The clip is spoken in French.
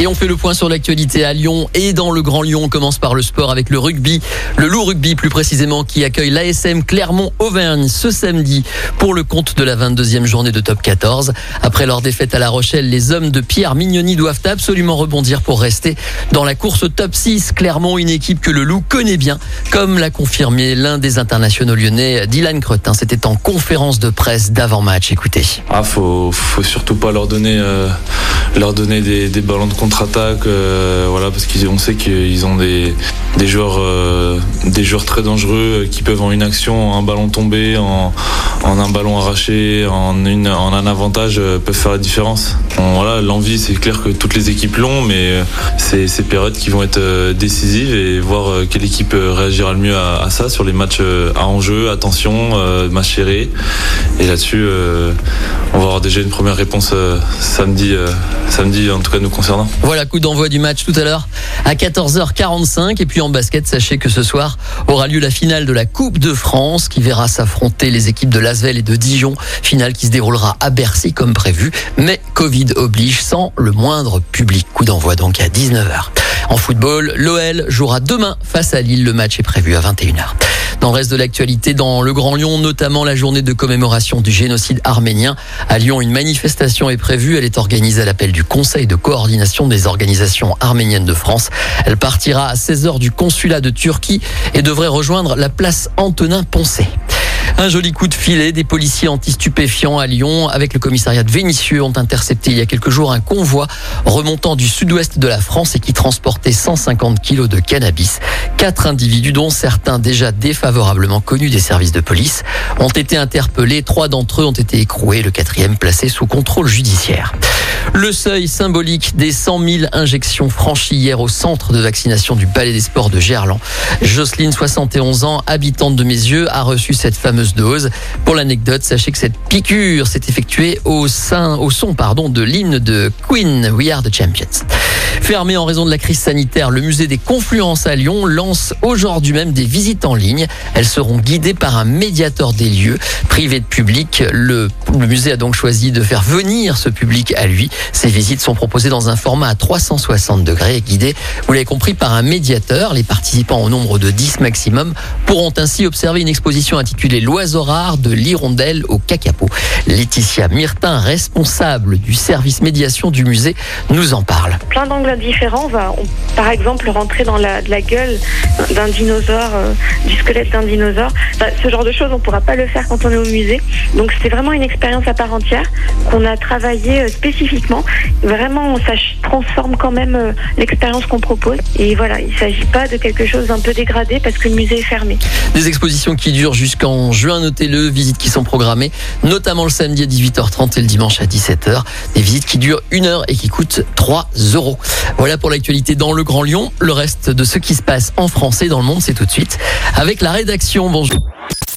Et on fait le point sur l'actualité à Lyon et dans le Grand Lyon. On commence par le sport avec le rugby, le loup rugby plus précisément, qui accueille l'ASM Clermont-Auvergne ce samedi pour le compte de la 22e journée de top 14. Après leur défaite à La Rochelle, les hommes de Pierre Mignoni doivent absolument rebondir pour rester dans la course top 6. Clermont, une équipe que le loup connaît bien, comme l'a confirmé l'un des internationaux lyonnais, Dylan Cretin. C'était en conférence de presse d'avant-match. Écoutez. Ah, faut, faut surtout pas leur donner, euh, leur donner des, des ballons de contre-attaque, euh, voilà, parce qu'on sait qu'ils ont des, des joueurs, euh, des joueurs très dangereux qui peuvent en une action, un ballon tombé, en, en un ballon arraché, en, en un avantage, euh, peuvent faire la différence. Voilà, l'envie, c'est clair que toutes les équipes l'ont, mais euh, c'est ces périodes qui vont être euh, décisives et voir euh, quelle équipe euh, réagira le mieux à, ça sur les matchs euh, à enjeu, attention, euh, match. Et là-dessus, euh, on va avoir déjà une première réponse euh, samedi, euh, samedi en tout cas nous concernant. Voilà, coup d'envoi du match tout à l'heure à 14h45. Et puis en basket, sachez que ce soir aura lieu la finale de la Coupe de France qui verra s'affronter les équipes de Lasvel et de Dijon. Finale qui se déroulera à Bercy comme prévu. Mais Covid oblige sans le moindre public. Coup d'envoi donc à 19h. En football, l'OL jouera demain face à Lille. Le match est prévu à 21h. Dans le reste de l'actualité, dans le Grand Lyon, notamment la journée de commémoration du génocide arménien. À Lyon, une manifestation est prévue. Elle est organisée à l'appel du Conseil de coordination des organisations arméniennes de France. Elle partira à 16h du consulat de Turquie et devrait rejoindre la place Antonin Poncet. Un joli coup de filet. Des policiers anti-stupéfiants à Lyon, avec le commissariat de Vénissieux, ont intercepté il y a quelques jours un convoi remontant du sud-ouest de la France et qui transportait 150 kilos de cannabis. Quatre individus, dont certains déjà défavorablement connus des services de police, ont été interpellés. Trois d'entre eux ont été écroués, le quatrième placé sous contrôle judiciaire. Le seuil symbolique des 100 000 injections franchies hier au centre de vaccination du Palais des Sports de Gerland. Jocelyne, 71 ans, habitante de Mézieux, a reçu cette fameuse dose. Pour l'anecdote, sachez que cette piqûre s'est effectuée au, sein, au son pardon, de l'hymne de Queen, We Are the Champions. Fermé en raison de la crise sanitaire, le musée des Confluences à Lyon lance aujourd'hui même des visites en ligne. Elles seront guidées par un médiateur des lieux, privé de public. Le, le musée a donc choisi de faire venir ce public à lui. Ces visites sont proposées dans un format à 360 degrés et guidées, vous l'avez compris, par un médiateur. Les participants au nombre de 10 maximum pourront ainsi observer une exposition intitulée L'oiseau rare de l'hirondelle au cacapo. Laetitia Myrtin, responsable du service médiation du musée, nous en parle. plein d'angles différents. On va, par exemple, rentrer dans la, gueule d'un dinosaure, euh, du squelette d'un dinosaure. Ce genre de choses, on ne pourra pas le faire quand on est au musée. Donc, c'est vraiment une à part entière qu'on a travaillé euh, spécifiquement. Vraiment, ça transforme quand même euh, l'expérience qu'on propose. Et voilà, il ne s'agit pas de quelque chose d'un peu dégradé parce que le musée est fermé. Des expositions qui durent jusqu'en juin, notez-le, visites qui sont programmées, notamment le samedi à 18h30 et le dimanche à 17h. Des visites qui durent une heure et qui coûtent 3 euros. Voilà pour l'actualité dans le Grand Lyon. Le reste de ce qui se passe en France et dans le monde, c'est tout de suite avec la rédaction. Bonjour.